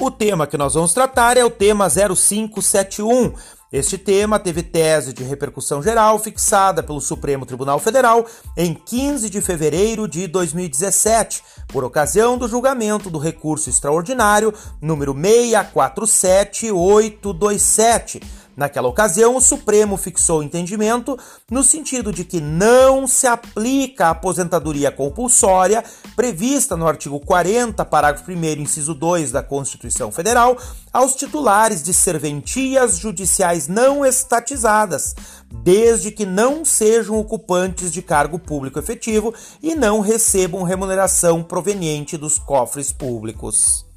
O tema que nós vamos tratar é o tema 0571. Este tema teve tese de repercussão geral fixada pelo Supremo Tribunal Federal em 15 de fevereiro de 2017, por ocasião do julgamento do recurso extraordinário número 647827 Naquela ocasião, o Supremo fixou o entendimento no sentido de que não se aplica a aposentadoria compulsória prevista no artigo 40, parágrafo 1, inciso 2 da Constituição Federal, aos titulares de serventias judiciais não estatizadas, desde que não sejam ocupantes de cargo público efetivo e não recebam remuneração proveniente dos cofres públicos.